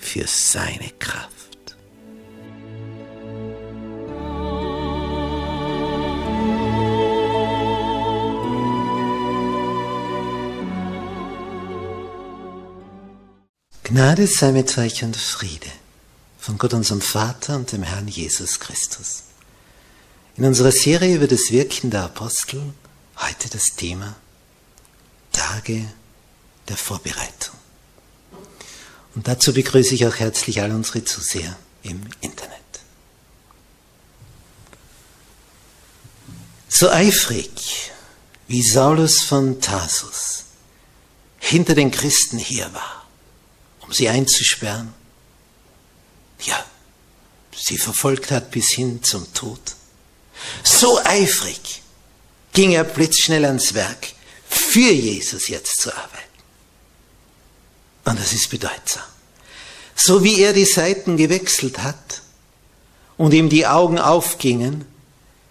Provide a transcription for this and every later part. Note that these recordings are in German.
Für seine Kraft. Gnade sei mit euch und Friede von Gott unserem Vater und dem Herrn Jesus Christus. In unserer Serie über das Wirken der Apostel heute das Thema Tage der Vorbereitung. Und dazu begrüße ich auch herzlich all unsere Zuseher im Internet. So eifrig wie Saulus von Tarsus hinter den Christen her war, um sie einzusperren, ja, sie verfolgt hat bis hin zum Tod. So eifrig ging er blitzschnell ans Werk, für Jesus jetzt zu arbeiten. Und das ist bedeutsam. So wie er die Seiten gewechselt hat und ihm die Augen aufgingen,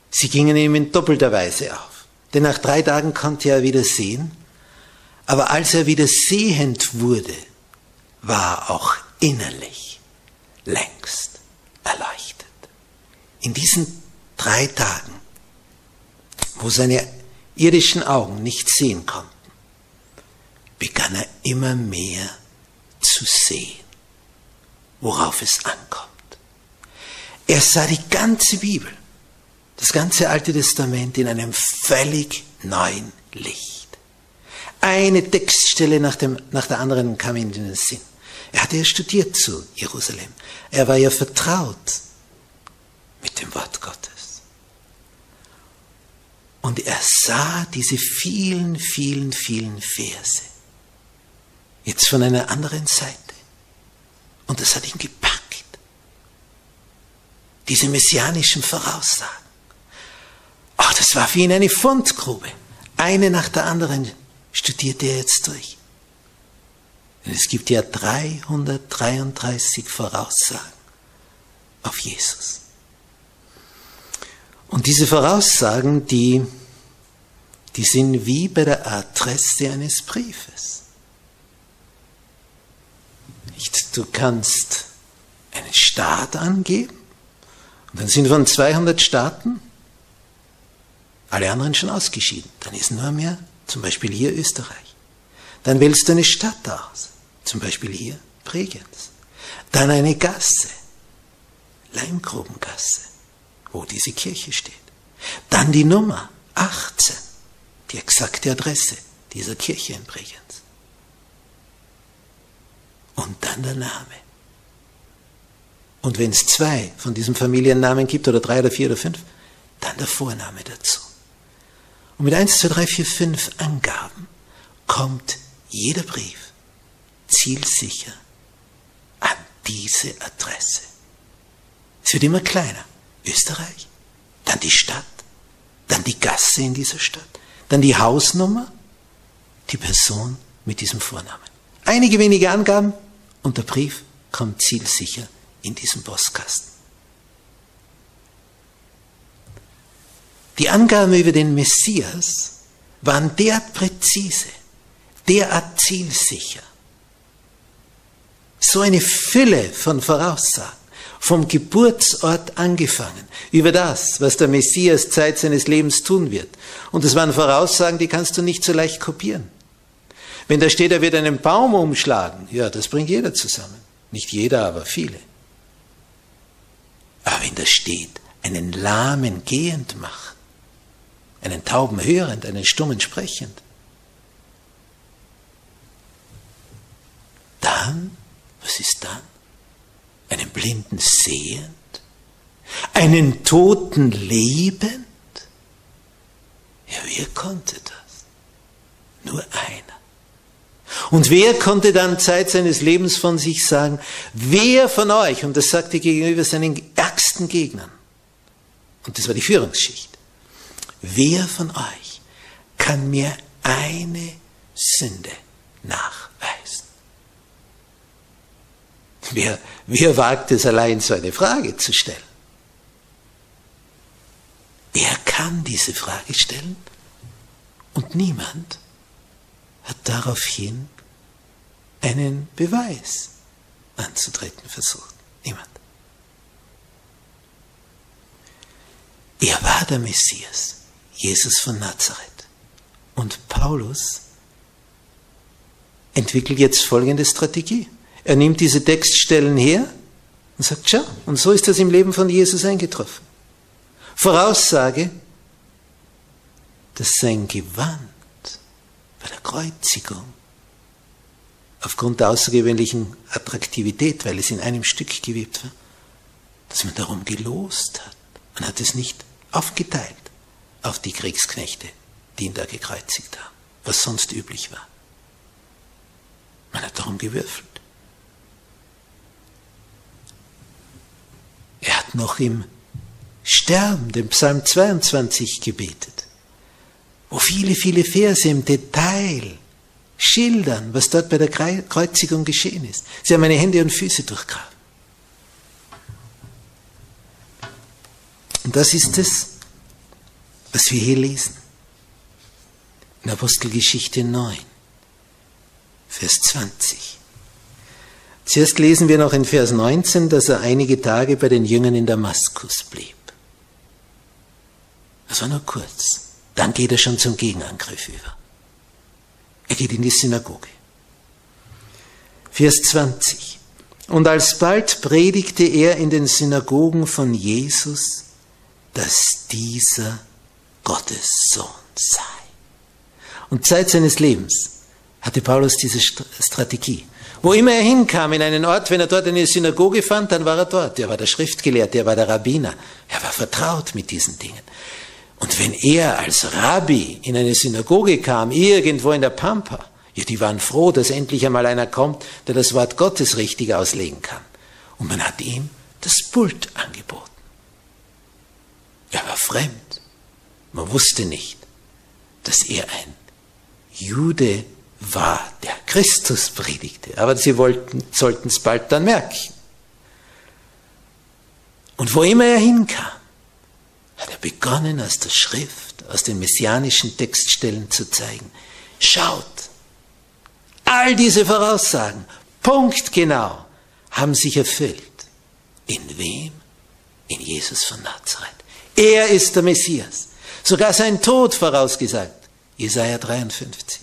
sie gingen ihm in doppelter Weise auf. Denn nach drei Tagen konnte er wieder sehen, aber als er wieder sehend wurde, war er auch innerlich längst erleuchtet. In diesen drei Tagen, wo seine irdischen Augen nicht sehen konnten, begann er immer mehr zu sehen, worauf es ankommt. Er sah die ganze Bibel, das ganze Alte Testament in einem völlig neuen Licht. Eine Textstelle nach, dem, nach der anderen kam ihm in den Sinn. Er hatte ja studiert zu Jerusalem. Er war ja vertraut mit dem Wort Gottes. Und er sah diese vielen, vielen, vielen Verse Jetzt von einer anderen Seite. Und das hat ihn gepackt. Diese messianischen Voraussagen. Ach, das war für ihn eine Fundgrube. Eine nach der anderen studierte er jetzt durch. Denn es gibt ja 333 Voraussagen auf Jesus. Und diese Voraussagen, die, die sind wie bei der Adresse eines Briefes. Nicht, du kannst einen Staat angeben und dann sind von 200 Staaten alle anderen schon ausgeschieden. Dann ist nur mehr, zum Beispiel hier Österreich. Dann wählst du eine Stadt aus, zum Beispiel hier Bregenz. Dann eine Gasse, Leimgrubengasse, wo diese Kirche steht. Dann die Nummer 18, die exakte Adresse dieser Kirche in Bregenz und dann der Name. Und wenn es zwei von diesem Familiennamen gibt, oder drei oder vier oder fünf, dann der Vorname dazu. Und mit 1, 2, 3, 4, 5 Angaben kommt jeder Brief zielsicher an diese Adresse. Es wird immer kleiner. Österreich, dann die Stadt, dann die Gasse in dieser Stadt, dann die Hausnummer, die Person mit diesem Vornamen. Einige wenige Angaben, und der Brief kommt zielsicher in diesen Postkasten. Die Angaben über den Messias waren derart präzise, derart zielsicher. So eine Fülle von Voraussagen, vom Geburtsort angefangen, über das, was der Messias Zeit seines Lebens tun wird. Und es waren Voraussagen, die kannst du nicht so leicht kopieren. Wenn da steht, er wird einen Baum umschlagen, ja, das bringt jeder zusammen. Nicht jeder, aber viele. Aber wenn da steht, einen Lahmen gehend machen, einen Tauben hörend, einen Stummen sprechend, dann, was ist dann? Einen Blinden sehend? Einen Toten lebend? Ja, wer konnte das? Nur einer. Und wer konnte dann Zeit seines Lebens von sich sagen, wer von euch, und das sagte gegenüber seinen ärgsten Gegnern, und das war die Führungsschicht, wer von euch kann mir eine Sünde nachweisen? Wer, wer wagt es allein, so eine Frage zu stellen? Er kann diese Frage stellen und niemand hat daraufhin einen Beweis anzutreten versucht. Niemand. Er war der Messias, Jesus von Nazareth. Und Paulus entwickelt jetzt folgende Strategie. Er nimmt diese Textstellen her und sagt, schau, und so ist das im Leben von Jesus eingetroffen. Voraussage, dass sein Gewand bei der Kreuzigung aufgrund der außergewöhnlichen Attraktivität, weil es in einem Stück gewebt war, dass man darum gelost hat. Man hat es nicht aufgeteilt auf die Kriegsknechte, die ihn da gekreuzigt haben, was sonst üblich war. Man hat darum gewürfelt. Er hat noch im Sterben, dem Psalm 22 gebetet wo viele, viele Verse im Detail schildern, was dort bei der Kreuzigung geschehen ist. Sie haben meine Hände und Füße durchgraben. Und das ist es, was wir hier lesen. In Apostelgeschichte 9, Vers 20. Zuerst lesen wir noch in Vers 19, dass er einige Tage bei den Jüngern in Damaskus blieb. Das war nur kurz. Dann geht er schon zum Gegenangriff über. Er geht in die Synagoge. Vers 20. Und alsbald predigte er in den Synagogen von Jesus, dass dieser Gottes Sohn sei. Und Zeit seines Lebens hatte Paulus diese Strategie. Wo immer er hinkam, in einen Ort, wenn er dort eine Synagoge fand, dann war er dort. Er war der Schriftgelehrte, er war der Rabbiner. Er war vertraut mit diesen Dingen. Und wenn er als Rabbi in eine Synagoge kam, irgendwo in der Pampa, ja, die waren froh, dass endlich einmal einer kommt, der das Wort Gottes richtig auslegen kann. Und man hat ihm das Pult angeboten. Er war fremd. Man wusste nicht, dass er ein Jude war, der Christus predigte. Aber sie wollten, sollten es bald dann merken. Und wo immer er hinkam, hat er begonnen, aus der Schrift, aus den messianischen Textstellen zu zeigen. Schaut, all diese Voraussagen, punktgenau, haben sich erfüllt. In wem? In Jesus von Nazareth. Er ist der Messias. Sogar sein Tod vorausgesagt. Jesaja 53.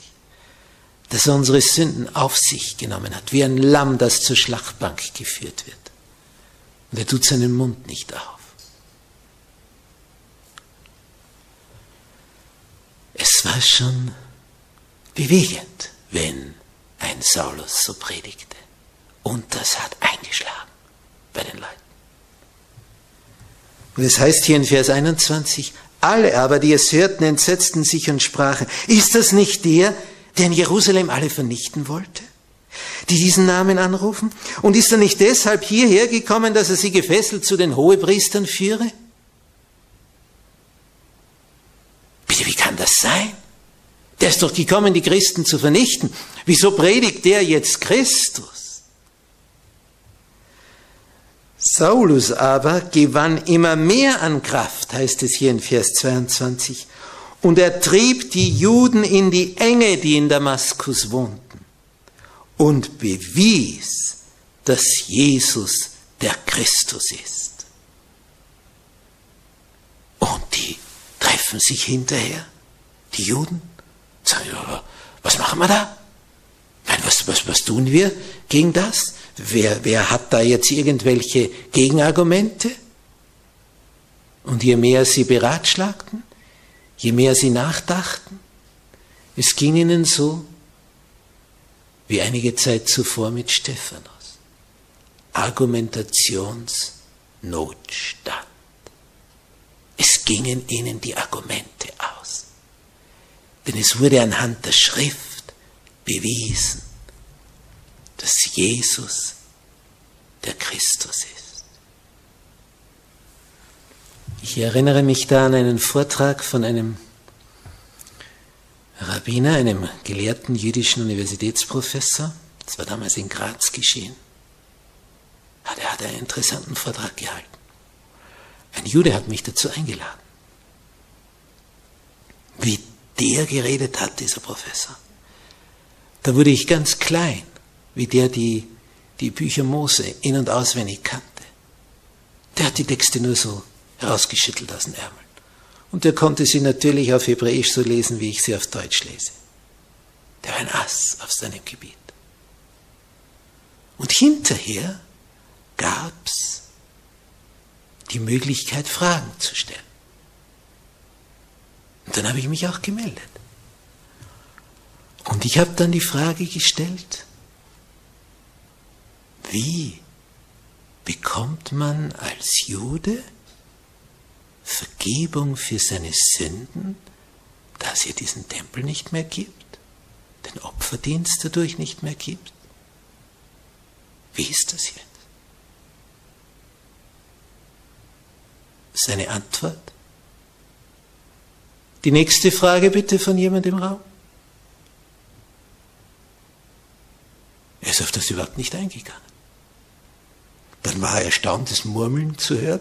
Dass er unsere Sünden auf sich genommen hat, wie ein Lamm, das zur Schlachtbank geführt wird. Und er tut seinen Mund nicht auf. Es war schon bewegend, wenn ein Saulus so predigte. Und das hat eingeschlagen bei den Leuten. Und es heißt hier in Vers 21, alle aber, die es hörten, entsetzten sich und sprachen, ist das nicht der, der in Jerusalem alle vernichten wollte? Die diesen Namen anrufen? Und ist er nicht deshalb hierher gekommen, dass er sie gefesselt zu den Hohepriestern führe? Bitte, wie kann das sein? Der ist doch gekommen, die Christen zu vernichten. Wieso predigt der jetzt Christus? Saulus aber gewann immer mehr an Kraft, heißt es hier in Vers 22, und er trieb die Juden in die Enge, die in Damaskus wohnten, und bewies, dass Jesus der Christus ist. Und die treffen sich hinterher, die Juden, sagen, was machen wir da? was, was, was tun wir gegen das? Wer, wer hat da jetzt irgendwelche Gegenargumente? Und je mehr sie beratschlagten, je mehr sie nachdachten, es ging ihnen so wie einige Zeit zuvor mit Stephanus. Argumentationsnotstand. Es gingen ihnen die Argumente aus. Denn es wurde anhand der Schrift bewiesen, dass Jesus der Christus ist. Ich erinnere mich da an einen Vortrag von einem Rabbiner, einem gelehrten jüdischen Universitätsprofessor. Das war damals in Graz geschehen. Er hat einen interessanten Vortrag gehalten. Ein Jude hat mich dazu eingeladen. Wie der geredet hat, dieser Professor. Da wurde ich ganz klein, wie der die, die Bücher Mose in- und auswendig kannte. Der hat die Texte nur so herausgeschüttelt aus den Ärmeln. Und der konnte sie natürlich auf Hebräisch so lesen, wie ich sie auf Deutsch lese. Der war ein Ass auf seinem Gebiet. Und hinterher gab es die Möglichkeit, Fragen zu stellen. Und dann habe ich mich auch gemeldet. Und ich habe dann die Frage gestellt, wie bekommt man als Jude Vergebung für seine Sünden, da es ja diesen Tempel nicht mehr gibt, den Opferdienst dadurch nicht mehr gibt? Wie ist das jetzt? Seine Antwort? Die nächste Frage bitte von jemand im Raum. Er ist auf das überhaupt nicht eingegangen. Dann war er erstaunt, das Murmeln zu hören.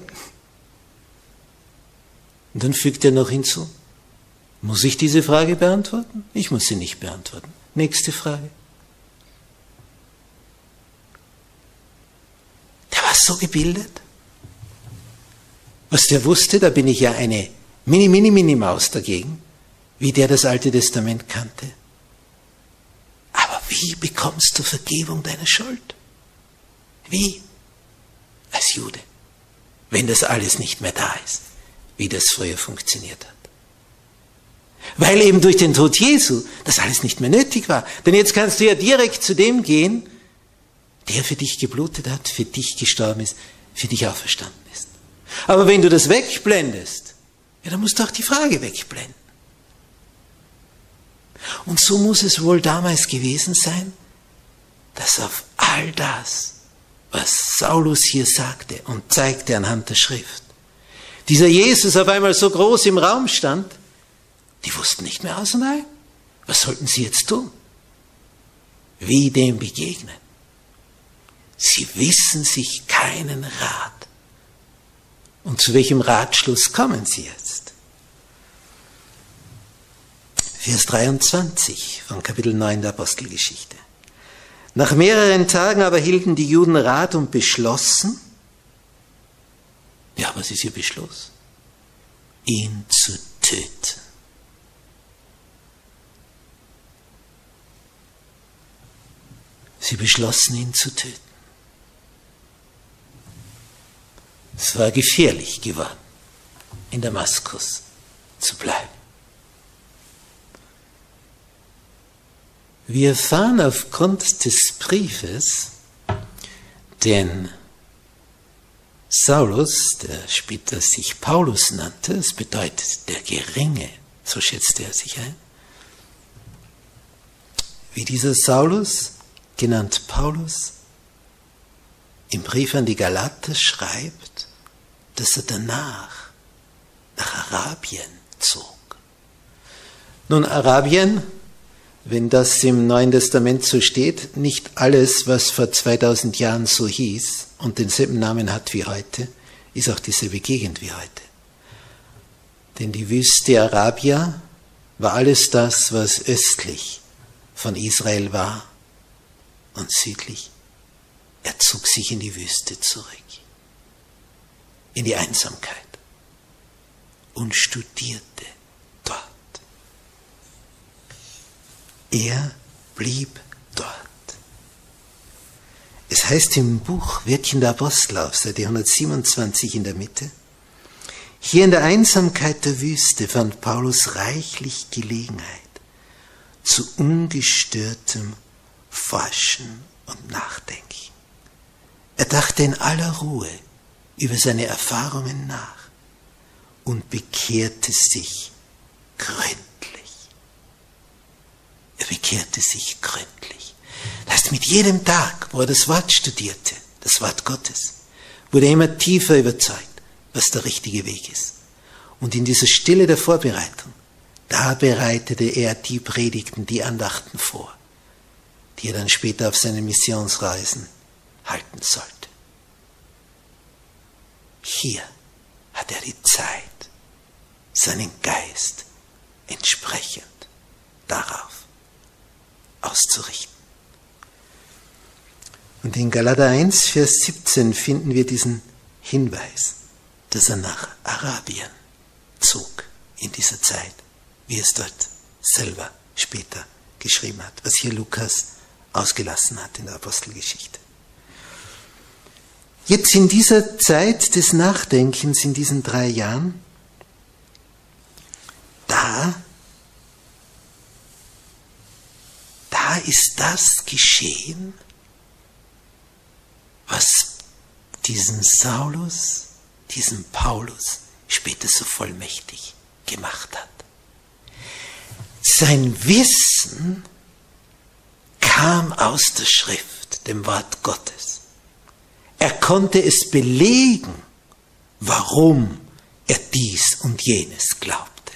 Und dann fügt er noch hinzu, muss ich diese Frage beantworten? Ich muss sie nicht beantworten. Nächste Frage. Der war so gebildet. Was der wusste, da bin ich ja eine Mini, Mini, Mini Maus dagegen, wie der das Alte Testament kannte. Aber wie bekommst du Vergebung deiner Schuld? Wie? Als Jude, wenn das alles nicht mehr da ist, wie das früher funktioniert hat. Weil eben durch den Tod Jesu das alles nicht mehr nötig war. Denn jetzt kannst du ja direkt zu dem gehen, der für dich geblutet hat, für dich gestorben ist, für dich auferstanden ist. Aber wenn du das wegblendest, ja, dann musst du auch die Frage wegblenden. Und so muss es wohl damals gewesen sein, dass auf all das, was Saulus hier sagte und zeigte anhand der Schrift, dieser Jesus auf einmal so groß im Raum stand, die wussten nicht mehr aus und ein. Was sollten sie jetzt tun? Wie dem begegnen? Sie wissen sich keinen Rat. Und zu welchem Ratschluss kommen sie jetzt? Vers 23 von Kapitel 9 der Apostelgeschichte. Nach mehreren Tagen aber hielten die Juden Rat und beschlossen, ja, was ist ihr Beschluss? Ihn zu töten. Sie beschlossen, ihn zu töten. Es war gefährlich geworden, in Damaskus zu bleiben. Wir erfahren aufgrund des Briefes, den Saulus, der später sich Paulus nannte, das bedeutet der Geringe, so schätzte er sich ein, wie dieser Saulus, genannt Paulus, im Brief an die Galater schreibt, dass er danach nach Arabien zog. Nun, Arabien, wenn das im Neuen Testament so steht, nicht alles, was vor 2000 Jahren so hieß und denselben Namen hat wie heute, ist auch dieselbe Gegend wie heute. Denn die Wüste Arabia war alles das, was östlich von Israel war und südlich. Er zog sich in die Wüste zurück, in die Einsamkeit und studierte dort. Er blieb dort. Es heißt im Buch Werkchen der Apostel auf Seite 127 in der Mitte, hier in der Einsamkeit der Wüste fand Paulus reichlich Gelegenheit zu ungestörtem Forschen und Nachdenken. Er dachte in aller Ruhe über seine Erfahrungen nach und bekehrte sich gründlich. Bekehrte sich gründlich. Das heißt, mit jedem Tag, wo er das Wort studierte, das Wort Gottes, wurde er immer tiefer überzeugt, was der richtige Weg ist. Und in dieser Stille der Vorbereitung, da bereitete er die Predigten, die Andachten vor, die er dann später auf seinen Missionsreisen halten sollte. Hier hat er die Zeit, seinen Geist entsprechend darauf auszurichten. Und in Galater 1, Vers 17 finden wir diesen Hinweis, dass er nach Arabien zog in dieser Zeit, wie es dort selber später geschrieben hat, was hier Lukas ausgelassen hat in der Apostelgeschichte. Jetzt in dieser Zeit des Nachdenkens, in diesen drei Jahren, da da ist das geschehen, was diesen Saulus, diesen Paulus später so vollmächtig gemacht hat. Sein Wissen kam aus der Schrift, dem Wort Gottes. Er konnte es belegen, warum er dies und jenes glaubte.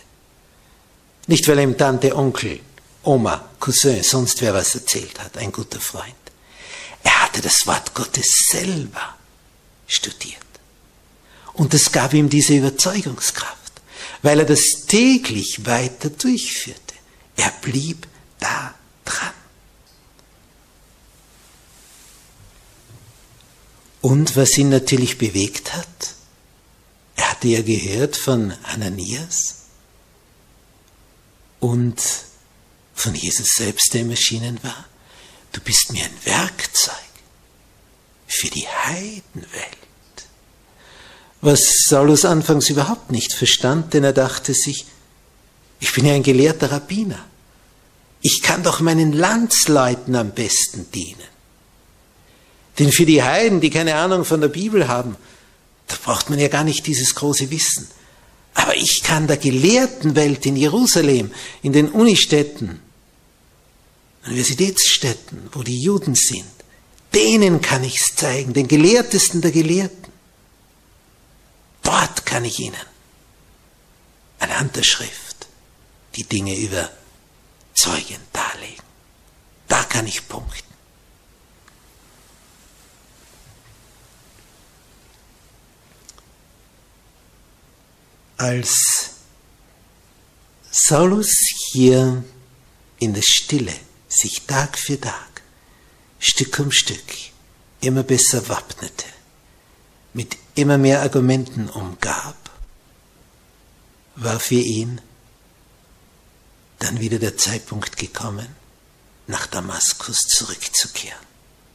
Nicht, weil ihm Tante, Onkel Oma, Cousin, sonst wer was erzählt hat, ein guter Freund. Er hatte das Wort Gottes selber studiert. Und es gab ihm diese Überzeugungskraft, weil er das täglich weiter durchführte. Er blieb da dran. Und was ihn natürlich bewegt hat, er hatte ja gehört von Ananias und von Jesus selbst, der im Erschienen war. Du bist mir ein Werkzeug für die Heidenwelt. Was Saulus anfangs überhaupt nicht verstand, denn er dachte sich, ich bin ja ein gelehrter Rabbiner. Ich kann doch meinen Landsleuten am besten dienen. Denn für die Heiden, die keine Ahnung von der Bibel haben, da braucht man ja gar nicht dieses große Wissen. Aber ich kann der Gelehrtenwelt in Jerusalem, in den Unistädten, Universitätsstädten, wo die Juden sind, denen kann ich es zeigen, den Gelehrtesten der Gelehrten. Dort kann ich ihnen anhand der Schrift die Dinge über Zeugen darlegen. Da kann ich punkten. Als Saulus hier in der Stille sich Tag für Tag, Stück um Stück immer besser wappnete, mit immer mehr Argumenten umgab, war für ihn dann wieder der Zeitpunkt gekommen, nach Damaskus zurückzukehren.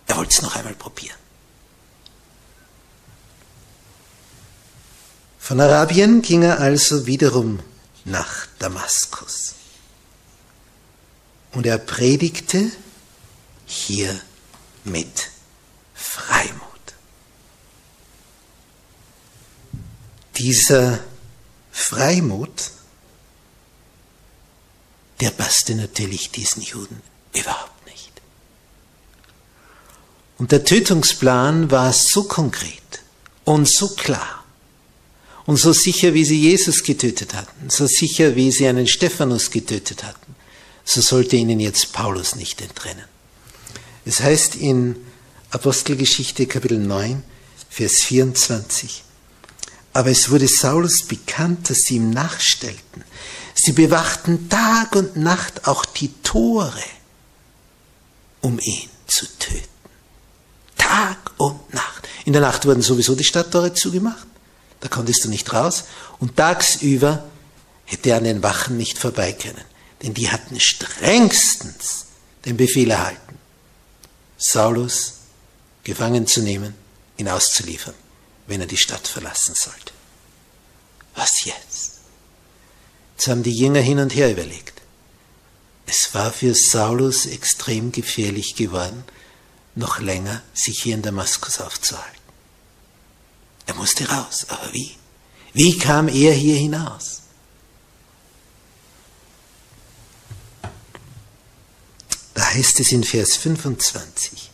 Er wollte es noch einmal probieren. Von Arabien ging er also wiederum nach Damaskus. Und er predigte hier mit Freimut. Dieser Freimut, der passte natürlich diesen Juden überhaupt nicht. Und der Tötungsplan war so konkret und so klar und so sicher, wie sie Jesus getötet hatten, so sicher, wie sie einen Stephanus getötet hatten so sollte ihnen jetzt Paulus nicht entrennen. Es heißt in Apostelgeschichte Kapitel 9, Vers 24, aber es wurde Saulus bekannt, dass sie ihm nachstellten. Sie bewachten Tag und Nacht auch die Tore, um ihn zu töten. Tag und Nacht. In der Nacht wurden sowieso die Stadttore zugemacht. Da konntest du nicht raus. Und tagsüber hätte er an den Wachen nicht vorbei können denn die hatten strengstens den Befehl erhalten. Saulus, gefangen zu nehmen, ihn auszuliefern, wenn er die Stadt verlassen sollte. Was jetzt? Jetzt haben die Jünger hin und her überlegt. Es war für Saulus extrem gefährlich geworden, noch länger sich hier in Damaskus aufzuhalten. Er musste raus, aber wie? Wie kam er hier hinaus? Da heißt es in Vers 25,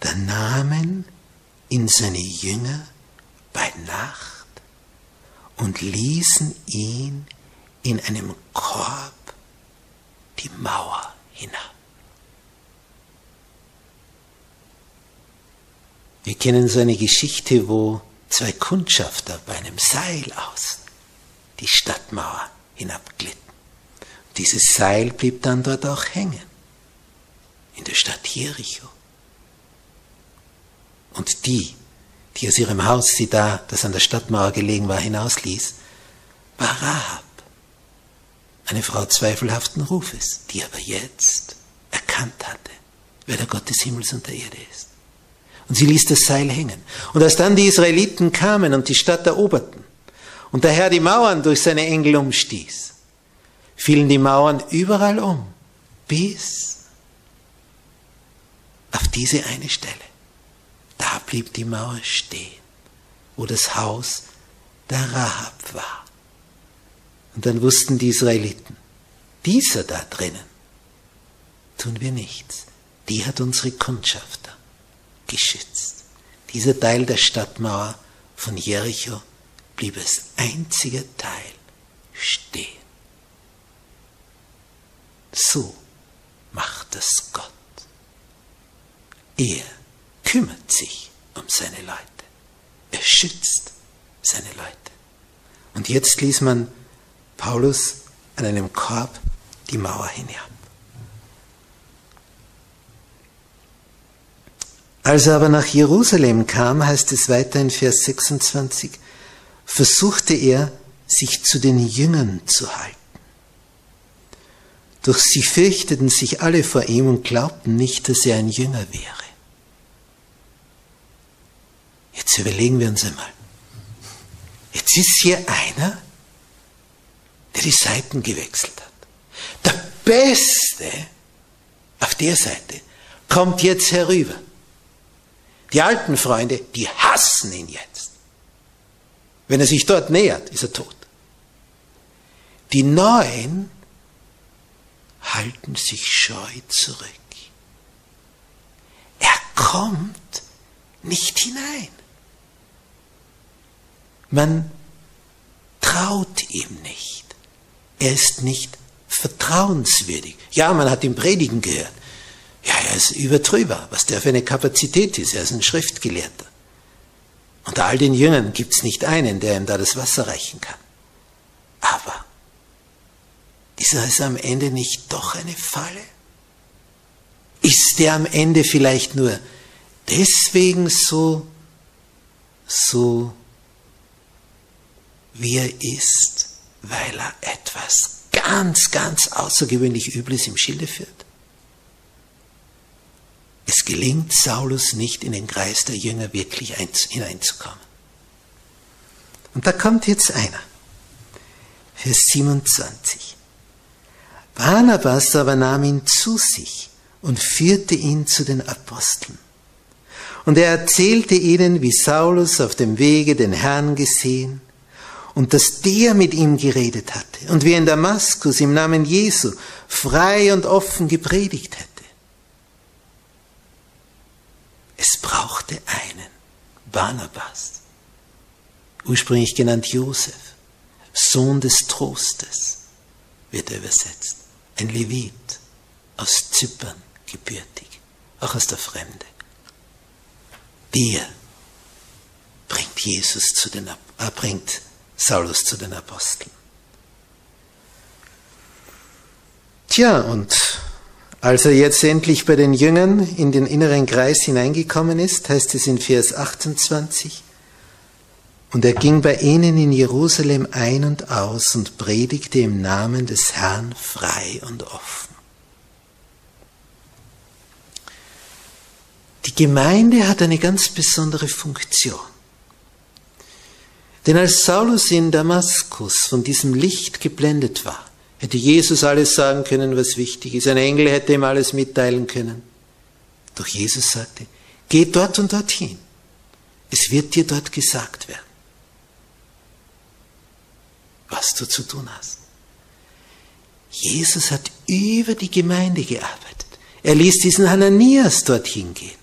da nahmen ihn seine Jünger bei Nacht und ließen ihn in einem Korb die Mauer hinab. Wir kennen so eine Geschichte, wo zwei Kundschafter bei einem Seil aus die Stadtmauer hinabglitten. Dieses Seil blieb dann dort auch hängen, in der Stadt Jericho. Und die, die aus ihrem Haus sie da, das an der Stadtmauer gelegen war, hinausließ, war Rahab, eine Frau zweifelhaften Rufes, die aber jetzt erkannt hatte, wer der Gott des Himmels und der Erde ist. Und sie ließ das Seil hängen. Und als dann die Israeliten kamen und die Stadt eroberten und der Herr die Mauern durch seine Engel umstieß, fielen die Mauern überall um, bis auf diese eine Stelle. Da blieb die Mauer stehen, wo das Haus der Rahab war. Und dann wussten die Israeliten, dieser da drinnen tun wir nichts. Die hat unsere Kundschafter geschützt. Dieser Teil der Stadtmauer von Jericho blieb als einziger Teil stehen. So macht es Gott. Er kümmert sich um seine Leute. Er schützt seine Leute. Und jetzt ließ man Paulus an einem Korb die Mauer hinab. Als er aber nach Jerusalem kam, heißt es weiter in Vers 26, versuchte er, sich zu den Jüngern zu halten. Doch sie fürchteten sich alle vor ihm und glaubten nicht, dass er ein Jünger wäre. Jetzt überlegen wir uns einmal. Jetzt ist hier einer, der die Seiten gewechselt hat. Der Beste auf der Seite kommt jetzt herüber. Die alten Freunde, die hassen ihn jetzt. Wenn er sich dort nähert, ist er tot. Die Neuen halten sich scheu zurück. Er kommt nicht hinein. Man traut ihm nicht. Er ist nicht vertrauenswürdig. Ja, man hat ihn predigen gehört. Ja, er ist übertrüber, was der für eine Kapazität ist. Er ist ein Schriftgelehrter. Unter all den Jüngern gibt es nicht einen, der ihm da das Wasser reichen kann. Aber ist es am Ende nicht doch eine Falle? Ist der am Ende vielleicht nur deswegen so, so, wie er ist, weil er etwas ganz, ganz außergewöhnlich Übles im Schilde führt? Es gelingt Saulus nicht, in den Kreis der Jünger wirklich hineinzukommen. Und da kommt jetzt einer. Vers 27. Barnabas aber nahm ihn zu sich und führte ihn zu den Aposteln. Und er erzählte ihnen, wie Saulus auf dem Wege den Herrn gesehen und dass der mit ihm geredet hatte und wie in Damaskus im Namen Jesu frei und offen gepredigt hätte. Es brauchte einen, Barnabas, ursprünglich genannt Josef, Sohn des Trostes, wird er übersetzt ein Levit aus Zypern gebürtig, auch aus der Fremde. Der bringt Jesus zu den, äh, bringt Saulus zu den Aposteln. Tja, und als er jetzt endlich bei den Jüngern in den inneren Kreis hineingekommen ist, heißt es in Vers 28, und er ging bei ihnen in Jerusalem ein und aus und predigte im Namen des Herrn frei und offen. Die Gemeinde hat eine ganz besondere Funktion. Denn als Saulus in Damaskus von diesem Licht geblendet war, hätte Jesus alles sagen können, was wichtig ist. Ein Engel hätte ihm alles mitteilen können. Doch Jesus sagte, geh dort und dorthin. Es wird dir dort gesagt werden, was du zu tun hast. Jesus hat über die Gemeinde gearbeitet. Er ließ diesen Hananias dorthin gehen,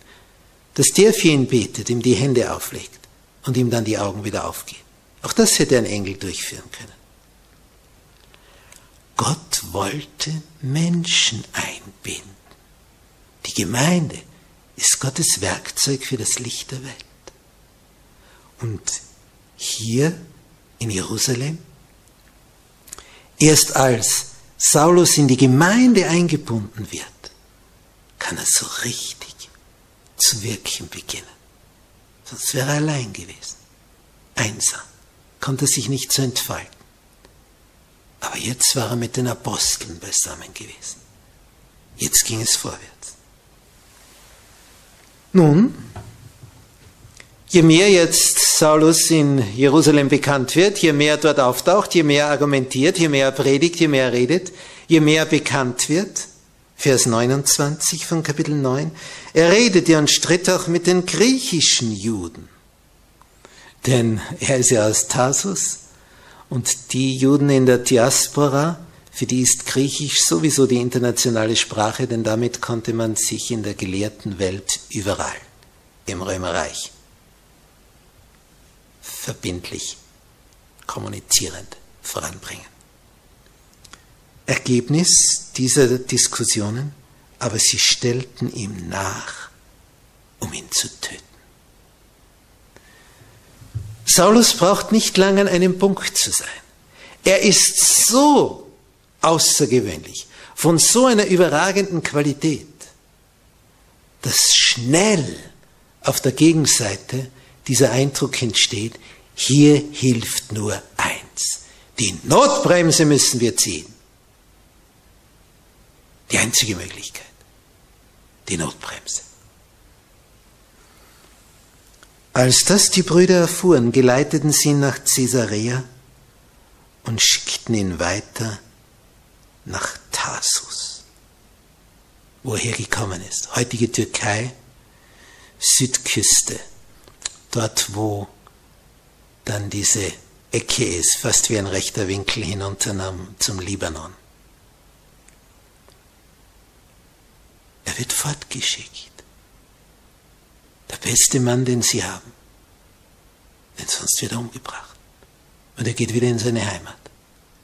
dass der für ihn betet, ihm die Hände auflegt und ihm dann die Augen wieder aufgehen. Auch das hätte ein Engel durchführen können. Gott wollte Menschen einbinden. Die Gemeinde ist Gottes Werkzeug für das Licht der Welt. Und hier in Jerusalem, erst als Saulus in die Gemeinde eingebunden wird, kann er so richtig zu wirken beginnen. Sonst wäre er allein gewesen, einsam konnte sich nicht so entfalten. Aber jetzt war er mit den Aposteln beisammen gewesen. Jetzt ging es vorwärts. Nun, je mehr jetzt Saulus in Jerusalem bekannt wird, je mehr dort auftaucht, je mehr argumentiert, je mehr predigt, je mehr redet, je mehr bekannt wird, Vers 29 von Kapitel 9, er redete und stritt auch mit den griechischen Juden. Denn er ist ja aus Tarsus und die Juden in der Diaspora, für die ist Griechisch sowieso die internationale Sprache, denn damit konnte man sich in der gelehrten Welt überall im Römerreich verbindlich, kommunizierend voranbringen. Ergebnis dieser Diskussionen, aber sie stellten ihm nach, um ihn zu töten. Saulus braucht nicht lange an einem Punkt zu sein. Er ist so außergewöhnlich, von so einer überragenden Qualität, dass schnell auf der Gegenseite dieser Eindruck entsteht, hier hilft nur eins. Die Notbremse müssen wir ziehen. Die einzige Möglichkeit. Die Notbremse. Als das die Brüder erfuhren, geleiteten sie ihn nach Caesarea und schickten ihn weiter nach Tarsus, wo er gekommen ist. Heutige Türkei, Südküste, dort wo dann diese Ecke ist, fast wie ein rechter Winkel hinunter zum Libanon. Er wird fortgeschickt. Der beste Mann, den sie haben. Denn sonst wird er umgebracht. Und er geht wieder in seine Heimat,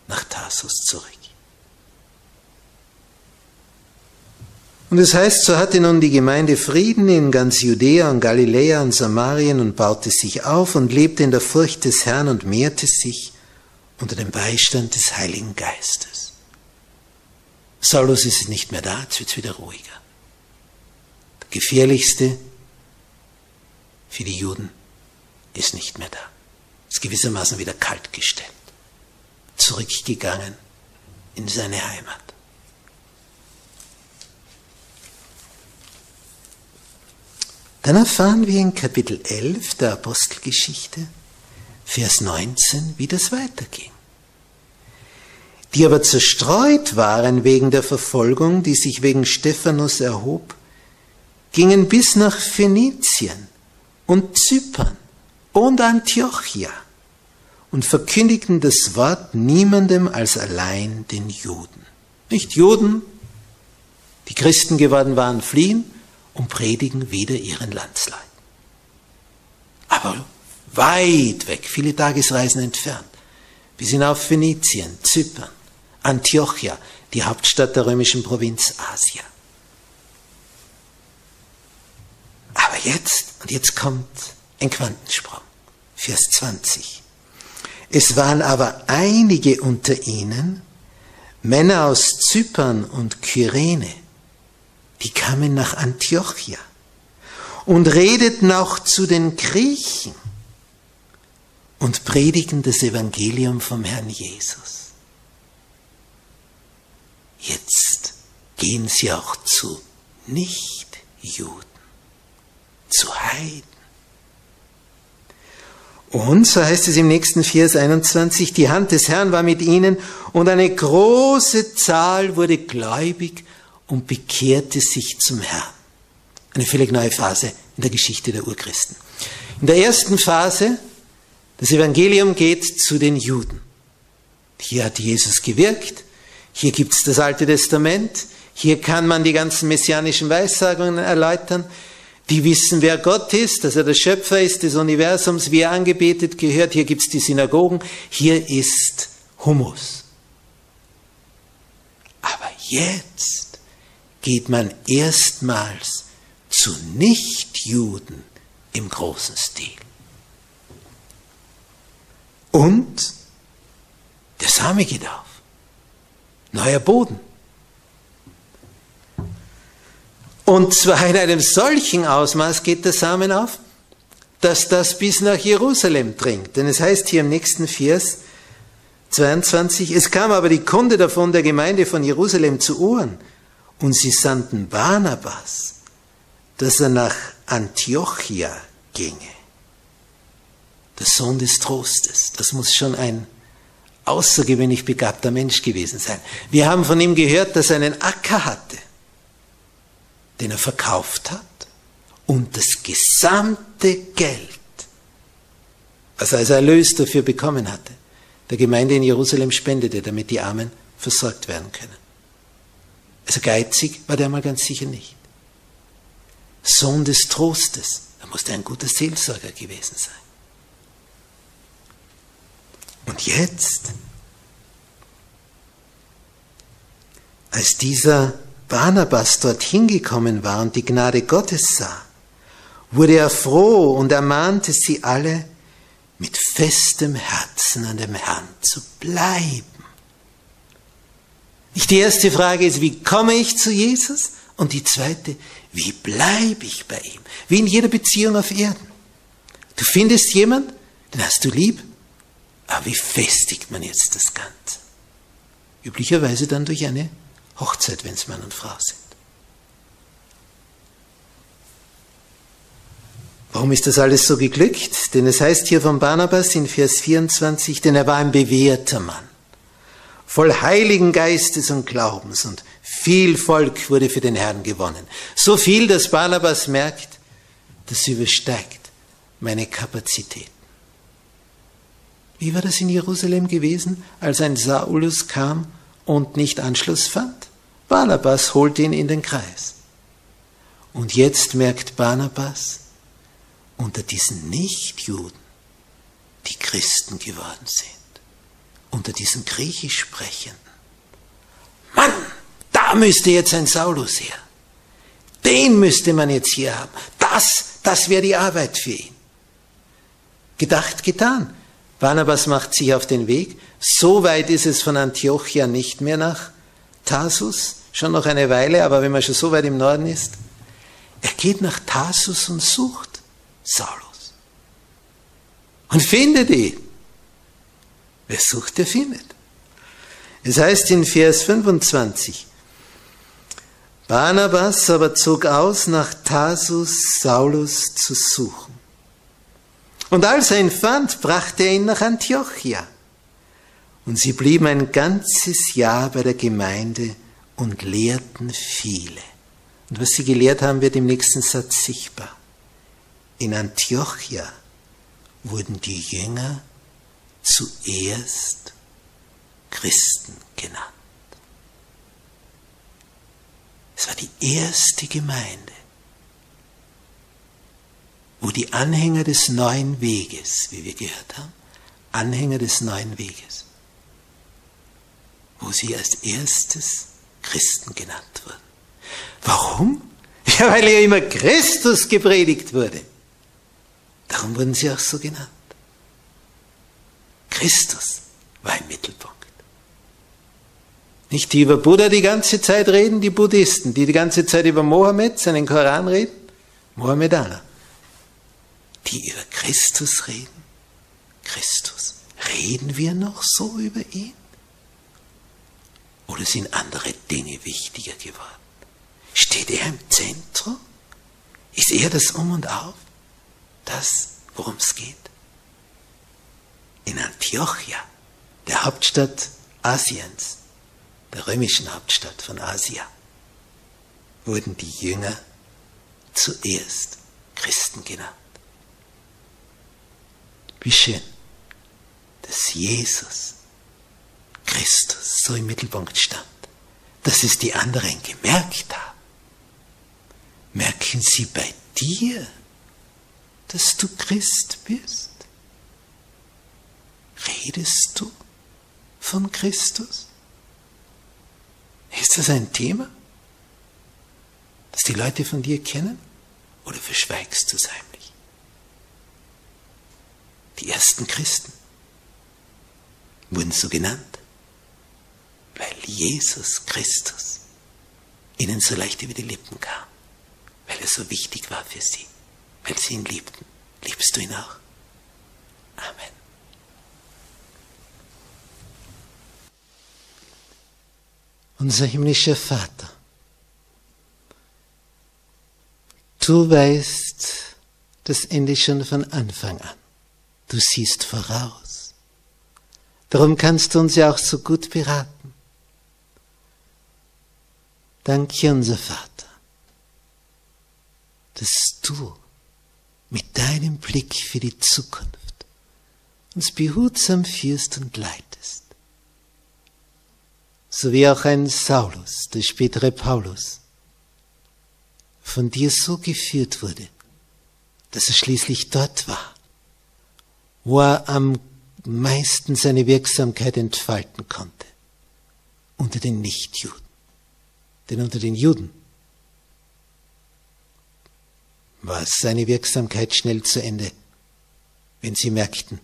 nach Tarsus zurück. Und es heißt, so hatte nun die Gemeinde Frieden in ganz Judäa und Galiläa und Samarien und baute sich auf und lebte in der Furcht des Herrn und mehrte sich unter dem Beistand des Heiligen Geistes. Saulus ist nicht mehr da, jetzt wird es wieder ruhiger. Der gefährlichste für die Juden ist nicht mehr da. Ist gewissermaßen wieder kalt gestellt. Zurückgegangen in seine Heimat. Dann erfahren wir in Kapitel 11 der Apostelgeschichte, Vers 19, wie das weiterging. Die aber zerstreut waren wegen der Verfolgung, die sich wegen Stephanus erhob, gingen bis nach Phönizien und Zypern und Antiochia und verkündigten das Wort niemandem als allein den Juden. Nicht Juden, die Christen geworden waren, fliehen und predigen wieder ihren Landsleuten. Aber weit weg, viele Tagesreisen entfernt, bis hinauf Phönizien, Zypern, Antiochia, die Hauptstadt der römischen Provinz Asia. Aber jetzt, und jetzt kommt ein Quantensprung, Vers 20. Es waren aber einige unter ihnen, Männer aus Zypern und Kyrene, die kamen nach Antiochia und redeten auch zu den Griechen und predigten das Evangelium vom Herrn Jesus. Jetzt gehen sie auch zu Nichtjuden zu Heiden. Und, so heißt es im nächsten Vers 21, die Hand des Herrn war mit ihnen und eine große Zahl wurde gläubig und bekehrte sich zum Herrn. Eine völlig neue Phase in der Geschichte der Urchristen. In der ersten Phase, das Evangelium geht zu den Juden. Hier hat Jesus gewirkt, hier gibt es das Alte Testament, hier kann man die ganzen messianischen Weissagungen erläutern, die wissen, wer Gott ist, dass er der Schöpfer ist des Universums, wie er angebetet gehört. Hier gibt es die Synagogen, hier ist Humus. Aber jetzt geht man erstmals zu Nichtjuden im großen Stil. Und der Same geht auf. Neuer Boden. Und zwar in einem solchen Ausmaß geht der Samen auf, dass das bis nach Jerusalem dringt. Denn es heißt hier im nächsten Vers 22, es kam aber die Kunde davon der Gemeinde von Jerusalem zu Ohren und sie sandten Barnabas, dass er nach Antiochia ginge. Der Sohn des Trostes, das muss schon ein außergewöhnlich begabter Mensch gewesen sein. Wir haben von ihm gehört, dass er einen Acker hatte den er verkauft hat und das gesamte Geld, was er als Erlös dafür bekommen hatte, der Gemeinde in Jerusalem spendete, damit die Armen versorgt werden können. Also geizig war der mal ganz sicher nicht. Sohn des Trostes, da musste ein guter Seelsorger gewesen sein. Und jetzt, als dieser Barnabas dorthin gekommen war und die Gnade Gottes sah, wurde er froh und ermahnte sie alle, mit festem Herzen an dem Herrn zu bleiben. Die erste Frage ist, wie komme ich zu Jesus? Und die zweite, wie bleibe ich bei ihm? Wie in jeder Beziehung auf Erden. Du findest jemand, den hast du lieb, aber wie festigt man jetzt das Ganze? Üblicherweise dann durch eine Hochzeit, wenn es Mann und Frau sind. Warum ist das alles so geglückt? Denn es heißt hier von Barnabas in Vers 24, denn er war ein bewährter Mann, voll heiligen Geistes und Glaubens und viel Volk wurde für den Herrn gewonnen. So viel, dass Barnabas merkt, das übersteigt meine Kapazitäten. Wie war das in Jerusalem gewesen, als ein Saulus kam und nicht Anschluss fand? Barnabas holt ihn in den Kreis. Und jetzt merkt Barnabas, unter diesen Nichtjuden, die Christen geworden sind, unter diesen griechisch sprechenden, Mann, da müsste jetzt ein Saulus her. Den müsste man jetzt hier haben. Das, das wäre die Arbeit für ihn. Gedacht, getan. Barnabas macht sich auf den Weg. So weit ist es von Antiochia nicht mehr nach Tarsus, schon noch eine Weile, aber wenn man schon so weit im Norden ist, er geht nach Tarsus und sucht Saulus. Und findet ihn. Wer sucht, der findet. Es heißt in Vers 25, Barnabas aber zog aus, nach Tarsus Saulus zu suchen. Und als er ihn fand, brachte er ihn nach Antiochia. Und sie blieben ein ganzes Jahr bei der Gemeinde und lehrten viele. Und was sie gelehrt haben, wird im nächsten Satz sichtbar. In Antiochia wurden die Jünger zuerst Christen genannt. Es war die erste Gemeinde, wo die Anhänger des neuen Weges, wie wir gehört haben, Anhänger des neuen Weges, wo sie als erstes Christen genannt wurden. Warum? Ja, weil ja immer Christus gepredigt wurde. Darum wurden sie auch so genannt. Christus war im Mittelpunkt. Nicht die über Buddha die ganze Zeit reden, die Buddhisten, die die ganze Zeit über Mohammed, seinen Koran reden, Mohammedaner. Die über Christus reden, Christus. Reden wir noch so über ihn? Oder sind andere Dinge wichtiger geworden? Steht er im Zentrum? Ist er das Um und Auf? Das, worum es geht? In Antiochia, der Hauptstadt Asiens, der römischen Hauptstadt von Asia, wurden die Jünger zuerst Christen genannt. Wie schön, dass Jesus, Christus, so im Mittelpunkt stand, dass es die anderen gemerkt haben. Merken sie bei dir, dass du Christ bist? Redest du von Christus? Ist das ein Thema, das die Leute von dir kennen? Oder verschweigst du es heimlich? Die ersten Christen wurden so genannt, weil Jesus Christus ihnen so leicht über die Lippen kam, weil er so wichtig war für sie, weil sie ihn liebten. Liebst du ihn auch? Amen. Unser himmlischer Vater, du weißt das Ende schon von Anfang an. Du siehst voraus. Darum kannst du uns ja auch so gut beraten. Danke, unser Vater, dass du mit deinem Blick für die Zukunft uns behutsam führst und leitest so wie auch ein Saulus, der spätere Paulus, von dir so geführt wurde, dass er schließlich dort war, wo er am meisten seine Wirksamkeit entfalten konnte, unter den Nichtjuden. Denn unter den Juden war seine Wirksamkeit schnell zu Ende, wenn sie merkten,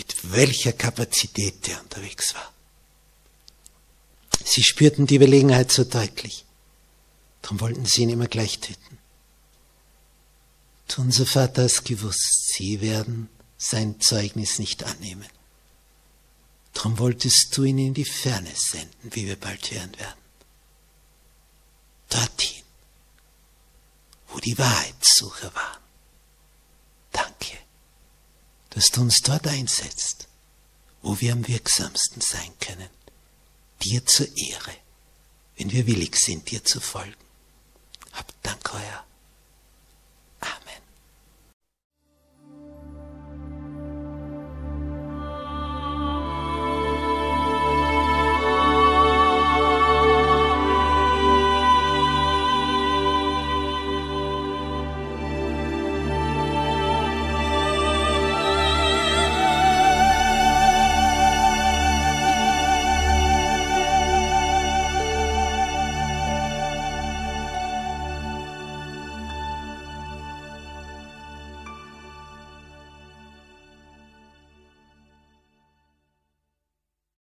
mit welcher Kapazität der unterwegs war. Sie spürten die Überlegenheit so deutlich. Darum wollten sie ihn immer gleich töten. Und unser Vater hat gewusst, sie werden sein Zeugnis nicht annehmen. Darum wolltest du ihn in die Ferne senden, wie wir bald hören werden. Dorthin, wo die Wahrheitssucher waren. Danke dass du uns dort einsetzt, wo wir am wirksamsten sein können, dir zur Ehre, wenn wir willig sind, dir zu folgen. Hab Dank, euer